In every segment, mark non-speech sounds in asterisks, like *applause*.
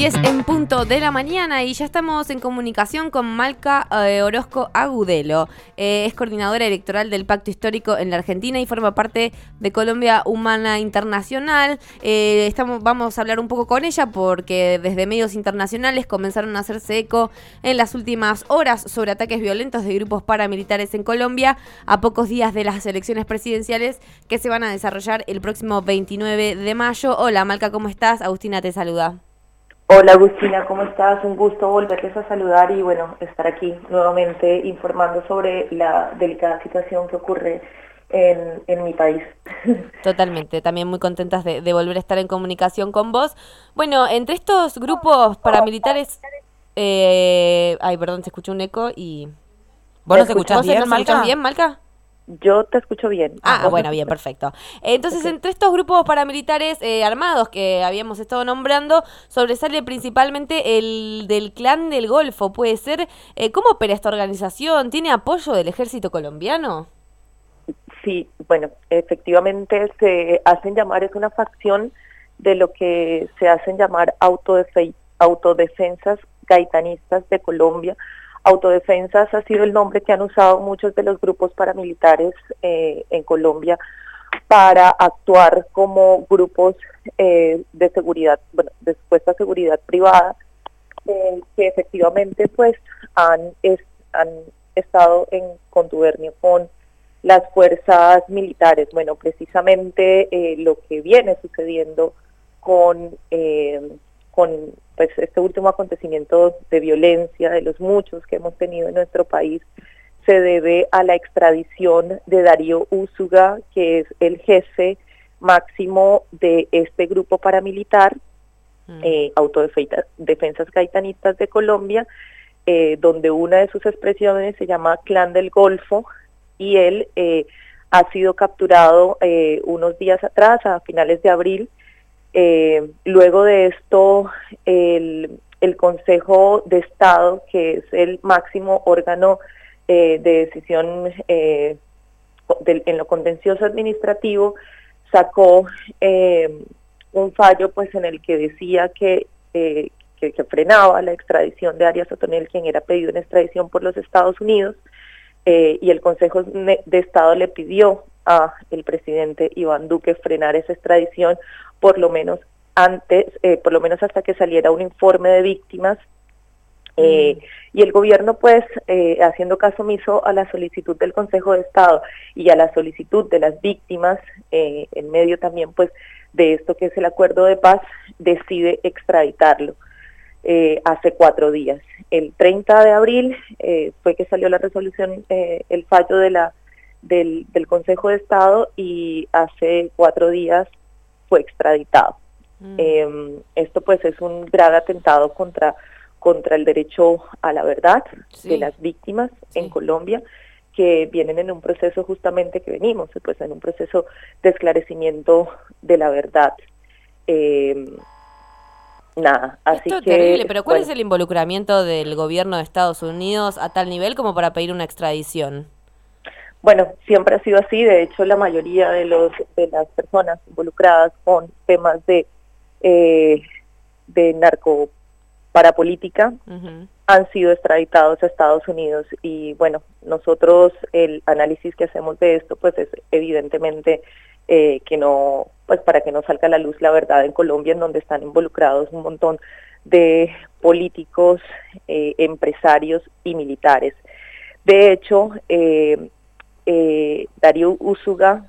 10 en punto de la mañana y ya estamos en comunicación con Malca eh, Orozco Agudelo. Eh, es coordinadora electoral del Pacto Histórico en la Argentina y forma parte de Colombia Humana Internacional. Eh, vamos a hablar un poco con ella porque desde medios internacionales comenzaron a hacerse eco en las últimas horas sobre ataques violentos de grupos paramilitares en Colombia a pocos días de las elecciones presidenciales que se van a desarrollar el próximo 29 de mayo. Hola Malca, ¿cómo estás? Agustina te saluda. Hola Agustina, ¿cómo estás? Un gusto volverles a saludar y bueno, estar aquí nuevamente informando sobre la delicada situación que ocurre en, mi país. *laughs* Totalmente, también muy contentas de, volver a estar en comunicación con vos. Bueno, entre estos grupos paramilitares, eh, ay, perdón, se escuchó un eco y... ¿Vos nos escuchás bien, Malca? bien, Malca? Yo te escucho bien. Ah, bueno, bien, perfecto. Entonces, entre estos grupos paramilitares eh, armados que habíamos estado nombrando, sobresale principalmente el del clan del Golfo. ¿Puede ser? Eh, ¿Cómo opera esta organización? ¿Tiene apoyo del ejército colombiano? Sí, bueno, efectivamente se hacen llamar, es una facción de lo que se hacen llamar autodefensas gaitanistas de Colombia Autodefensas ha sido el nombre que han usado muchos de los grupos paramilitares eh, en Colombia para actuar como grupos eh, de seguridad, bueno, de supuesta seguridad privada, eh, que efectivamente pues han, han estado en contubernio con las fuerzas militares. Bueno, precisamente lo que viene sucediendo con con pues este último acontecimiento de violencia, de los muchos que hemos tenido en nuestro país, se debe a la extradición de Darío Úsuga, que es el jefe máximo de este grupo paramilitar, mm. eh, Autodefensas Gaitanistas de Colombia, eh, donde una de sus expresiones se llama Clan del Golfo, y él eh, ha sido capturado eh, unos días atrás, a finales de abril, eh, luego de esto, el, Consejo de Estado, que es el máximo órgano eh, de decisión eh, en lo contencioso administrativo, sacó un fallo pues en el que decía que, que, frenaba la extradición de Arias Otoniel, quien era pedido en extradición por los Estados Unidos, y el Consejo de Estado le pidió a el presidente Iván Duque frenar esa extradición por lo menos antes, eh, por lo menos hasta que saliera un informe de víctimas. Eh, mm. y el gobierno, pues, eh, haciendo caso omiso a la solicitud del Consejo de Estado y a la solicitud de las víctimas, en medio también, pues, de esto que es el acuerdo de paz, decide extraditarlo hace cuatro días. El 30 de abril fue que salió la resolución, el fallo de la del, del Consejo de Estado y hace cuatro días fue extraditado. Mm. Em, esto pues es un grave atentado contra, contra el derecho a la verdad de las víctimas en Colombia que vienen en un proceso justamente que venimos, pues en un proceso de esclarecimiento de la verdad. Em, nada, así Esto es terrible, pero ¿cuál es el involucramiento del gobierno de Estados Unidos a tal nivel como para pedir una extradición? Bueno, siempre ha sido así, de hecho la mayoría de, los, de las personas involucradas con temas de, eh, de narco parapolítica han sido extraditados a Estados Unidos y bueno, nosotros el análisis que hacemos de esto pues es evidentemente eh, que no, pues para que no salga a la luz la verdad en Colombia en donde están involucrados un montón de políticos, eh, empresarios y militares. De hecho, eh, eh, Darío Usuga,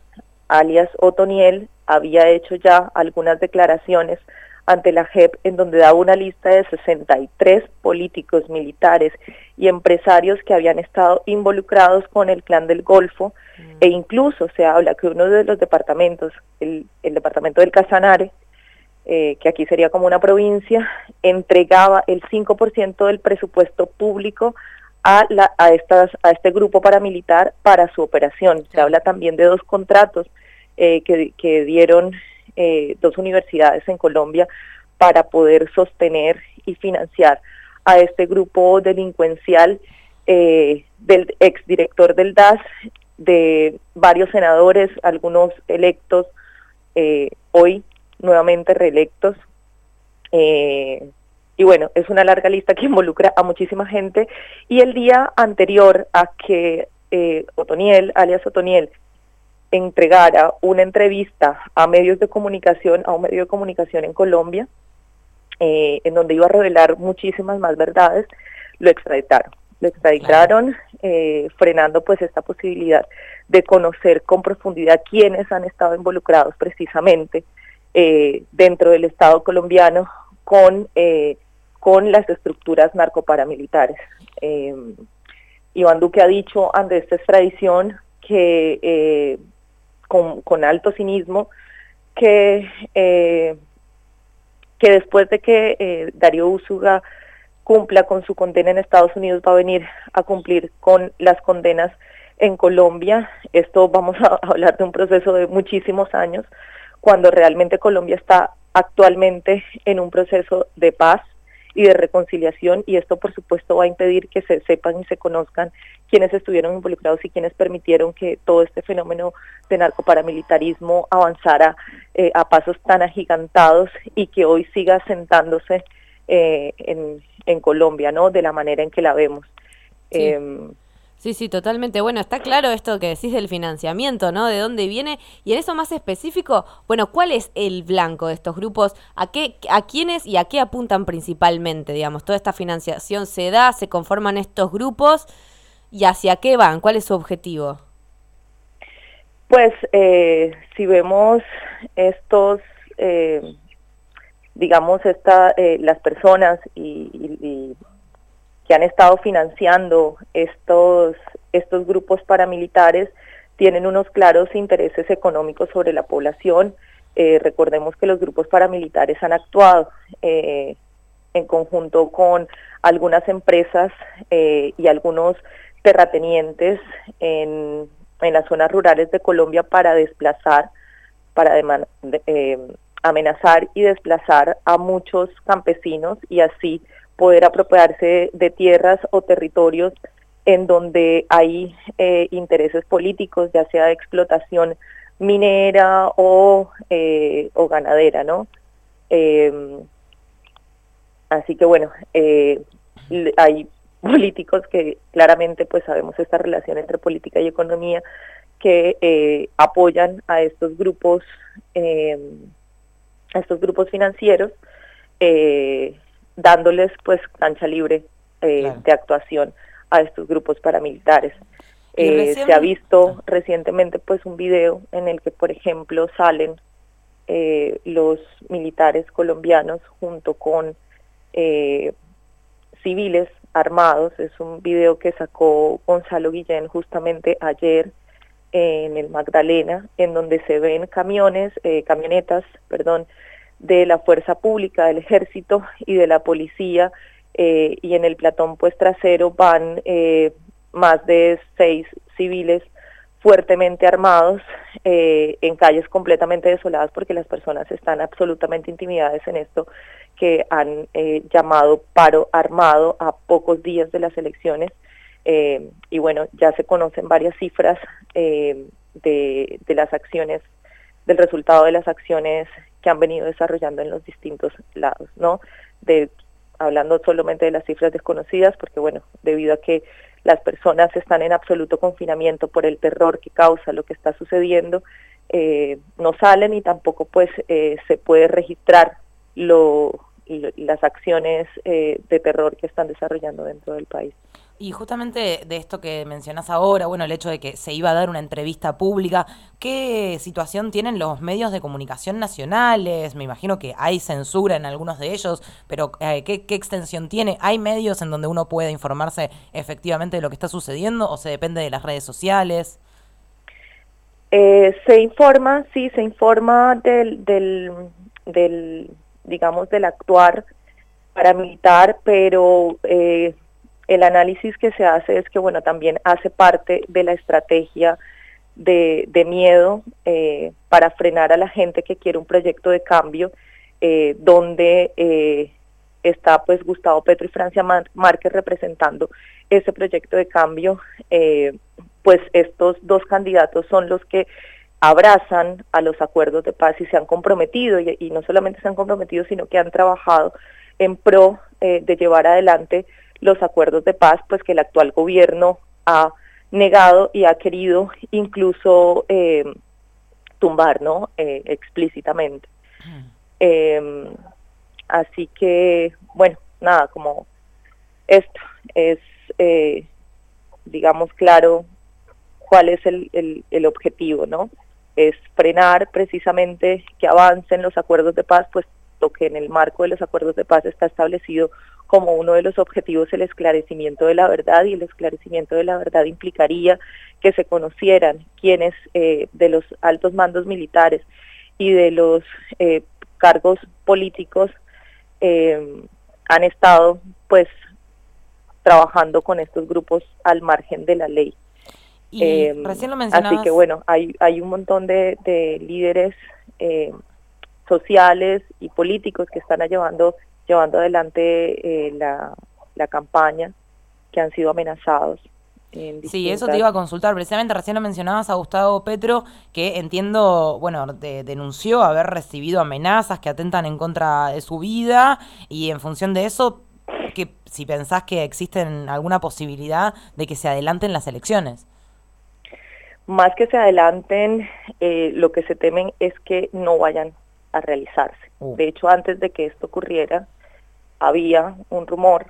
alias Otoniel, había hecho ya algunas declaraciones ante la JEP en donde daba una lista de 63 políticos, militares y empresarios que habían estado involucrados con el clan del Golfo mm. e incluso se habla que uno de los departamentos, el, departamento del Casanare, eh, que aquí sería como una provincia, entregaba el 5% del presupuesto público a, la, a, estas, a este grupo paramilitar para su operación. Se habla también de dos contratos eh, que, que, dieron eh, dos universidades en Colombia para poder sostener y financiar a este grupo delincuencial eh, del exdirector del DAS, de varios senadores, algunos electos, hoy nuevamente reelectos, y bueno, es una larga lista que *laughs* involucra a muchísima gente. Y el día anterior a que eh, Otoniel, alias Otoniel, entregara una entrevista a medios de comunicación, a un medio de comunicación en Colombia, eh, en donde iba a revelar muchísimas más verdades, lo extraditaron. Lo extraditaron, eh, frenando pues esta posibilidad de conocer con profundidad quiénes han estado involucrados precisamente eh, dentro del Estado colombiano con, con las estructuras narcoparamilitares. Iván Duque ha dicho ante esta extradición que con, alto cinismo que, eh, que después de que eh, Darío Úsuga cumpla con su condena en Estados Unidos va a venir a cumplir con las condenas en Colombia. Esto vamos a *laughs* hablar de un proceso de muchísimos años, cuando realmente Colombia está actualmente en un proceso de paz y de reconciliación y esto por supuesto va a impedir que se sepan y se conozcan quienes estuvieron involucrados y quienes permitieron que todo este fenómeno de narcoparamilitarismo avanzara eh, a pasos tan agigantados y que hoy siga sentándose eh, en, en, Colombia, ¿no? De la manera en que la vemos. Em, Sí, sí, totalmente. Bueno, está claro esto que decís del financiamiento, ¿no? De dónde viene. Y en eso más específico, bueno, ¿cuál es el blanco de estos grupos? ¿A qué, a quiénes y a qué apuntan principalmente? Digamos, toda esta financiación se da, se conforman estos grupos y hacia qué van, ¿cuál es su objetivo? Pues eh, si vemos estos, eh, digamos, esta, eh, las personas y que han estado financiando estos, estos grupos paramilitares tienen unos claros intereses económicos sobre la población. Eh, recordemos que los grupos paramilitares han actuado eh, en conjunto con algunas empresas eh, y algunos terratenientes en, en, las zonas rurales de Colombia para desplazar, para amenazar y desplazar a muchos campesinos y así poder apropiarse de tierras o territorios en donde hay eh, intereses políticos, ya sea de explotación minera o, eh, o ganadera, ¿no? Em, así que bueno, eh, hay *laughs* políticos que claramente pues sabemos esta relación entre política y economía que apoyan a estos grupos, em, a estos grupos financieros, dándoles pues cancha libre eh, de actuación a estos grupos paramilitares. Eh, se ha visto ah. recientemente pues un video en el que por ejemplo salen eh, los militares colombianos junto con civiles armados. Es un video que sacó Gonzalo Guillén justamente ayer en el Magdalena, en donde se ven camiones, camionetas, perdón, de la fuerza pública, del ejército y de la policía, eh, y en el platón pues trasero van eh, más de seis civiles fuertemente armados eh, en calles completamente desoladas porque las personas están absolutamente intimidadas en esto que han llamado paro armado a pocos días de las elecciones. Y bueno ya se conocen varias cifras de, de las acciones del resultado de las acciones que han venido desarrollando en los distintos lados, ¿no? De, hablando solamente de las cifras desconocidas, porque bueno, debido a que las personas están en absoluto confinamiento por el terror que causa lo que está sucediendo, eh, no salen y tampoco pues eh, se puede registrar lo, las acciones eh, de terror que están desarrollando dentro del país. Y justamente de esto que mencionas ahora, bueno, el hecho de que se iba a dar una entrevista pública, ¿qué situación tienen los medios de comunicación nacionales? Me imagino que hay censura en algunos de ellos, pero eh, ¿qué, extensión tiene? ¿Hay medios en donde uno puede informarse efectivamente de lo que está sucediendo o se depende de las redes sociales? Eh, se informa, sí, se informa del, del, del, digamos, del actuar paramilitar, pero eh, el análisis que se hace es que, bueno, también hace parte de la estrategia de, miedo eh, para frenar a la gente que quiere un proyecto de cambio, eh, donde eh, está pues Gustavo Petro y Francia Márquez representando ese proyecto de cambio, pues estos dos candidatos son los que abrazan a los acuerdos de paz y se han comprometido, y no solamente se han comprometido, sino que han trabajado en pro de llevar adelante los acuerdos de paz, pues que el actual gobierno ha negado y ha querido incluso tumbar, ¿no? explícitamente. Em, así que, bueno, nada, como esto es, eh, digamos, claro cuál es el, el, objetivo, ¿no? Es frenar precisamente que avancen los acuerdos de paz, pues lo que en el marco de los acuerdos de paz está establecido como uno de los objetivos el esclarecimiento de la verdad y el esclarecimiento de la verdad implicaría que se conocieran quiénes eh, de los altos mandos militares y de los eh, cargos políticos eh, han estado pues trabajando con estos grupos al margen de la ley. Y eh, recién lo mencionabas. Así que bueno, hay, hay un montón de, líderes eh, sociales y políticos que están llevando, llevando adelante eh, la, la campaña, que han sido amenazados Sí, eso te iba a consultar. Precisamente recién lo mencionabas a Gustavo Petro, que entiendo, bueno, denunció haber recibido amenazas que atentan en contra de su vida y en función de eso, que si pensás que existen alguna posibilidad de que se adelanten las elecciones. Más que se adelanten, eh, lo que se temen es que no vayan a realizarse. Uh. De hecho, antes de que esto ocurriera, había un rumor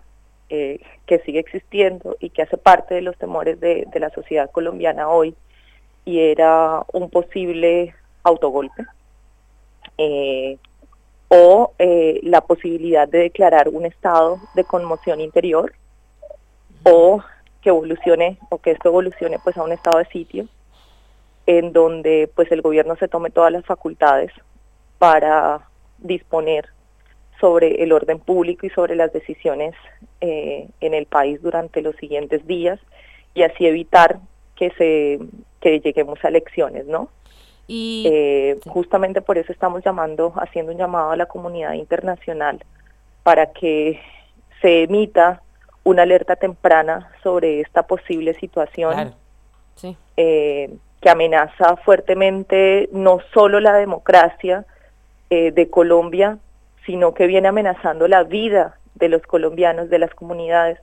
eh, que sigue existiendo y que hace parte de los temores de, la sociedad colombiana hoy, y era un posible autogolpe eh, o eh, la posibilidad de declarar un estado de conmoción interior o que evolucione o que esto evolucione pues a un estado de sitio en donde pues el gobierno se tome todas las facultades para disponer sobre el orden público y sobre las decisiones eh, en el país durante los siguientes días y así evitar que se que lleguemos a elecciones, ¿no? Y eh, justamente por eso estamos llamando, haciendo un llamado a la comunidad internacional para que se emita una alerta temprana sobre esta posible situación eh, que amenaza fuertemente no solo la democracia de Colombia, sino que viene amenazando la vida de los colombianos, de las comunidades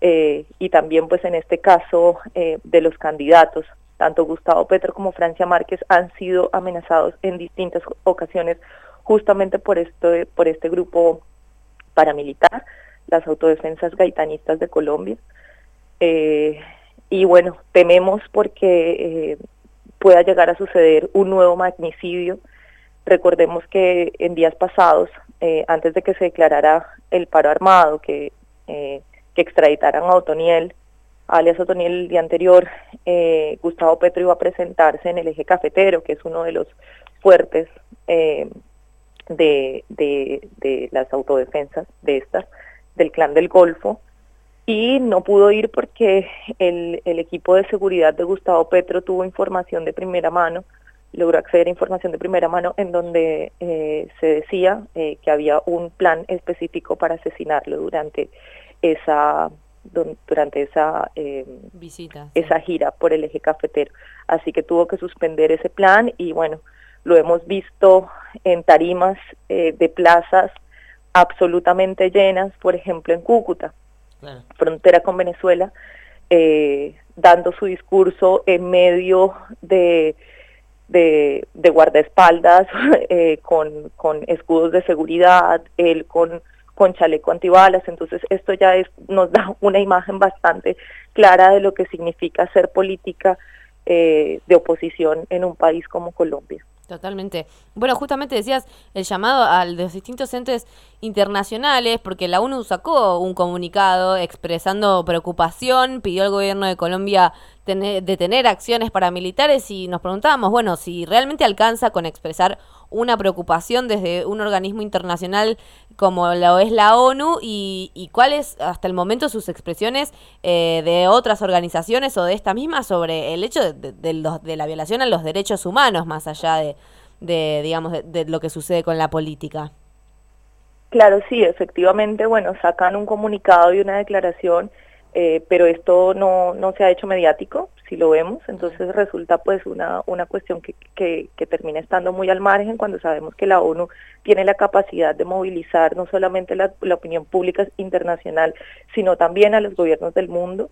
eh, y también pues en este caso eh, de los candidatos. Tanto Gustavo Petro como Francia Márquez han sido amenazados en distintas ocasiones justamente por, esto, por este grupo paramilitar, las autodefensas gaitanistas de Colombia. Eh, y bueno, tememos porque pueda llegar a suceder un nuevo magnicidio. Recordemos que en días pasados eh, antes de que se declarara el paro armado, que, eh, que extraditaran a Otoniel, alias Otoniel el día anterior, eh, Gustavo Petro iba a presentarse en el eje cafetero, que es uno de los fuertes de, de, de las autodefensas de estas, del clan del Golfo, y no pudo ir porque el, el equipo de seguridad de Gustavo Petro tuvo información de primera mano logró acceder a información de primera mano en donde eh, se decía eh, que había un plan específico para asesinarlo durante esa durante esa eh, visita esa gira por el eje cafetero. Así que tuvo que suspender ese plan y bueno lo hemos visto en tarimas de plazas absolutamente llenas por ejemplo en Cúcuta frontera con Venezuela dando su discurso en medio de de, de guardaespaldas *laughs* eh, con, con escudos de seguridad, él con, con chaleco antibalas, entonces esto ya es, nos da una imagen bastante clara de lo que significa hacer política eh, de oposición en un país como Colombia. Totalmente. Bueno, justamente decías el llamado a los distintos entes internacionales, porque la ONU sacó un comunicado expresando preocupación, pidió al gobierno de Colombia detener acciones paramilitares y nos preguntábamos, bueno, si realmente alcanza con expresar una preocupación desde un organismo internacional como lo es la ONU y, cuáles hasta el momento sus expresiones eh, de otras organizaciones o de esta misma sobre el hecho de, la violación a los derechos humanos más allá de, de digamos, de, lo que sucede con la política. Claro, sí, efectivamente, bueno, sacan un comunicado y una declaración, eh, pero esto no, no se ha hecho mediático, si lo vemos, entonces resulta pues una, una cuestión que, que, termina estando muy al margen cuando sabemos que la ONU tiene la capacidad de movilizar no solamente la, opinión pública internacional, sino también a los gobiernos del mundo.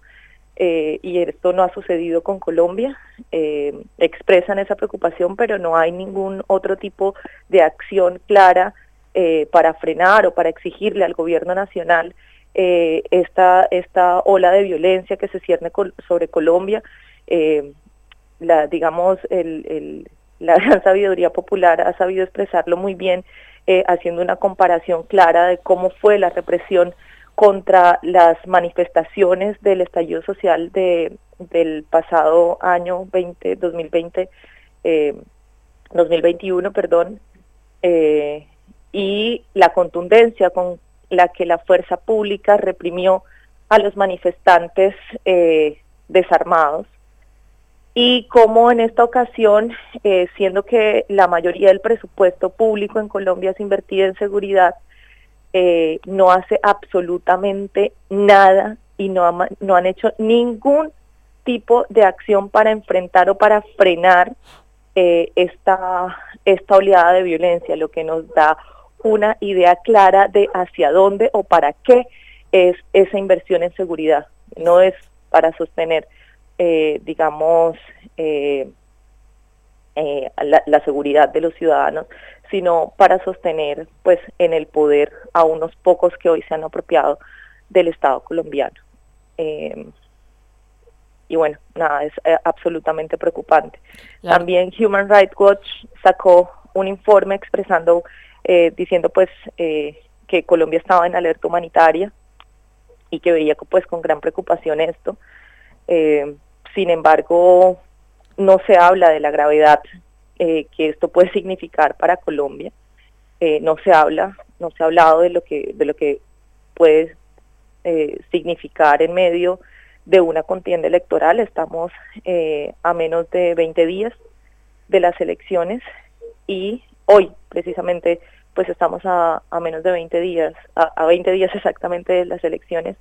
Eh, y esto no ha sucedido con Colombia. Eh, expresan esa preocupación, pero no hay ningún otro tipo de acción clara eh, para frenar o para exigirle al gobierno nacional eh, esta, esta ola de violencia que se cierne sobre Colombia. Eh, la, digamos, el, la *laughs* gran sabiduría popular ha sabido expresarlo muy bien, eh, haciendo una comparación clara de cómo fue la represión contra las manifestaciones del estallido social de, del pasado año 20, 2020, 2021, perdón, y la contundencia con la que la fuerza pública reprimió a los manifestantes eh, desarmados. Y como en esta ocasión, eh, siendo que la mayoría del presupuesto público en Colombia es invertido en seguridad, eh, no hace absolutamente nada y no, no han hecho ningún tipo de acción para enfrentar o para frenar esta, esta oleada de violencia, lo que nos da una idea clara de hacia dónde o para qué es esa inversión en seguridad. No es para sostener, eh, digamos, eh, eh, la, seguridad de los ciudadanos, sino para sostener, pues, en el poder a unos pocos que hoy se han apropiado del Estado colombiano. y bueno, nada, es absolutamente preocupante. También Human Rights Watch sacó un informe expresando eh, diciendo pues eh, que Colombia estaba en alerta humanitaria y que veía pues con gran preocupación esto. Eh, sin embargo, no se habla de la gravedad que esto puede significar para Colombia. no se habla, no se ha hablado de lo que de lo que puede significar en medio de una contienda electoral. Estamos a menos de 20 días de las elecciones y hoy precisamente pues estamos a, menos de 20 días, a, 20 días *laughs* exactamente de las elecciones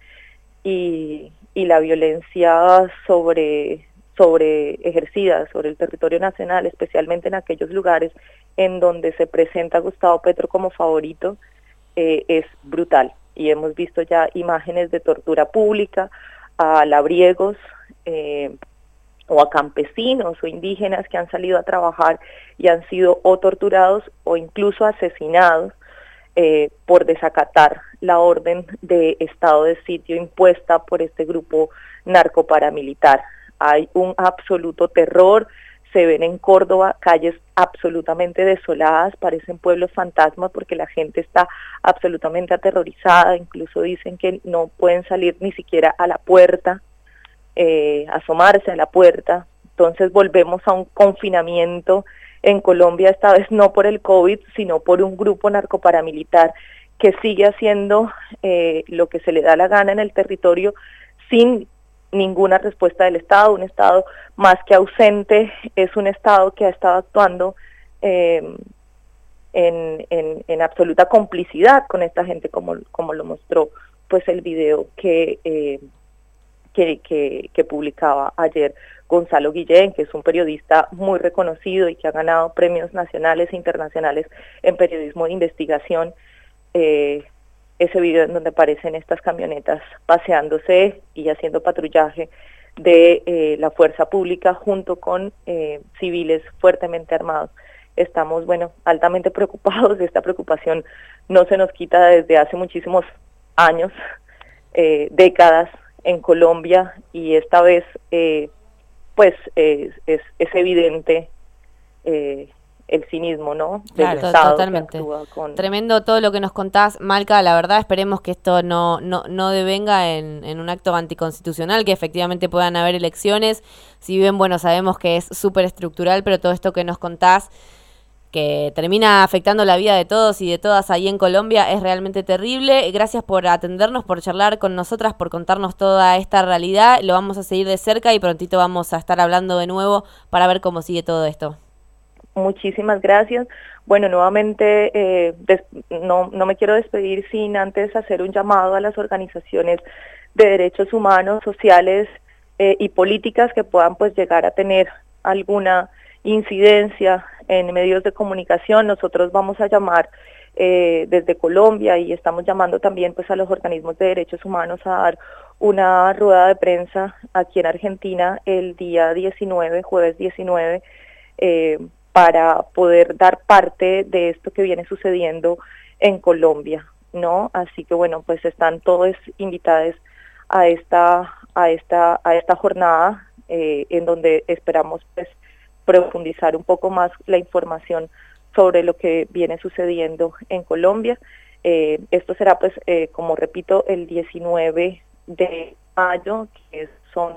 y, y la violencia sobre, sobre ejercida sobre el territorio nacional, especialmente en aquellos lugares en donde se presenta Gustavo Petro como favorito, eh, es brutal. Y hemos visto ya imágenes de tortura pública a labriegos, eh, o a campesinos o indígenas que han salido a trabajar y han sido o torturados o incluso asesinados eh, por desacatar la orden de estado de sitio impuesta por este grupo narcoparamilitar. Hay un absoluto terror, se ven en Córdoba calles absolutamente desoladas, parecen pueblos fantasmas porque la gente está absolutamente aterrorizada, incluso dicen que no pueden salir ni siquiera a la puerta eh, asomarse a la puerta. Entonces volvemos a un confinamiento en Colombia, esta vez no por el COVID, sino por un grupo narcoparamilitar que sigue haciendo eh, lo que se le da la gana en el territorio sin ninguna respuesta del Estado, un Estado más que ausente, es un Estado que ha estado actuando em, en, en, absoluta complicidad con esta gente, como, como lo mostró pues el video que eh, que, que, publicaba ayer Gonzalo Guillén, que es un periodista muy reconocido y que ha ganado premios nacionales e internacionales en periodismo de investigación. Eh, ese video en donde aparecen estas camionetas paseándose y haciendo patrullaje de eh, la fuerza pública junto con eh, civiles fuertemente armados. Estamos, bueno, altamente *laughs* preocupados. Esta preocupación no se nos quita desde hace muchísimos años, décadas, en Colombia y esta vez eh, pues es, es, evidente eh, el cinismo, ¿no? claro, totalmente. Tremendo todo lo que nos contás, Malca. La verdad, esperemos que esto no, no, no devenga en, en un acto anticonstitucional, que efectivamente puedan haber elecciones. Si bien, bueno, sabemos que es súper estructural, pero todo esto que nos contás que termina afectando la vida de todos y de todas ahí en Colombia es realmente terrible. Gracias por atendernos, por charlar con nosotras, por contarnos toda esta realidad. Lo vamos a seguir de cerca y prontito vamos a estar hablando de nuevo para ver cómo sigue todo esto. Muchísimas gracias. Bueno, nuevamente eh, no, no me quiero despedir sin antes hacer un llamado a las organizaciones de derechos humanos, sociales eh, y políticas que puedan pues llegar a tener alguna incidencia en medios de comunicación. Nosotros vamos a llamar eh, desde Colombia y estamos llamando también pues a los organismos de derechos humanos a dar una rueda de prensa aquí en Argentina el día 19, jueves 19, eh, para poder dar parte de esto que viene sucediendo en Colombia, ¿no? Así que bueno, pues están todos invitados a esta a esta a esta jornada eh, en donde esperamos pues profundizar un poco más la información sobre lo que viene sucediendo en Colombia. Eh, esto será pues eh, como repito el 19 de mayo, que son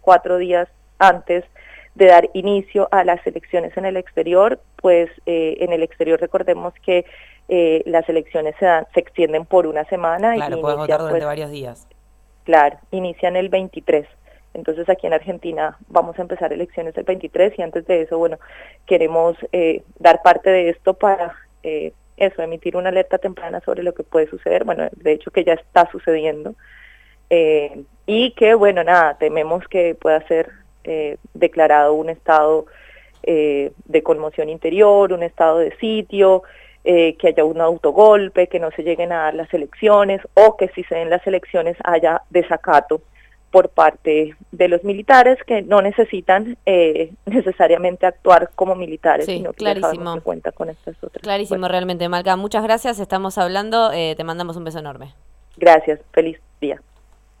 cuatro días antes de dar inicio a las elecciones en el exterior, pues en el exterior recordemos que las elecciones se, dan, se extienden por una semana. Claro, y puedes votar durante pues, varios días. Claro, inician el 23. Entonces aquí en Argentina vamos a empezar elecciones el 23 y antes de eso, bueno, queremos eh, dar parte de esto para eh, eso, emitir una alerta temprana sobre lo que puede suceder, bueno, de hecho que ya está sucediendo. Eh, y que, bueno, nada, tememos que pueda ser declarado un estado de conmoción interior, un estado de sitio, que haya un autogolpe, que no se lleguen a dar las elecciones o que si se den las elecciones haya desacato por parte de los militares que no necesitan eh, necesariamente actuar como militares, sino que clarísimo. cuenta con estas otras. Clarísimo, realmente, Malca. Muchas gracias, estamos hablando, eh, te mandamos un beso enorme. Gracias, feliz día.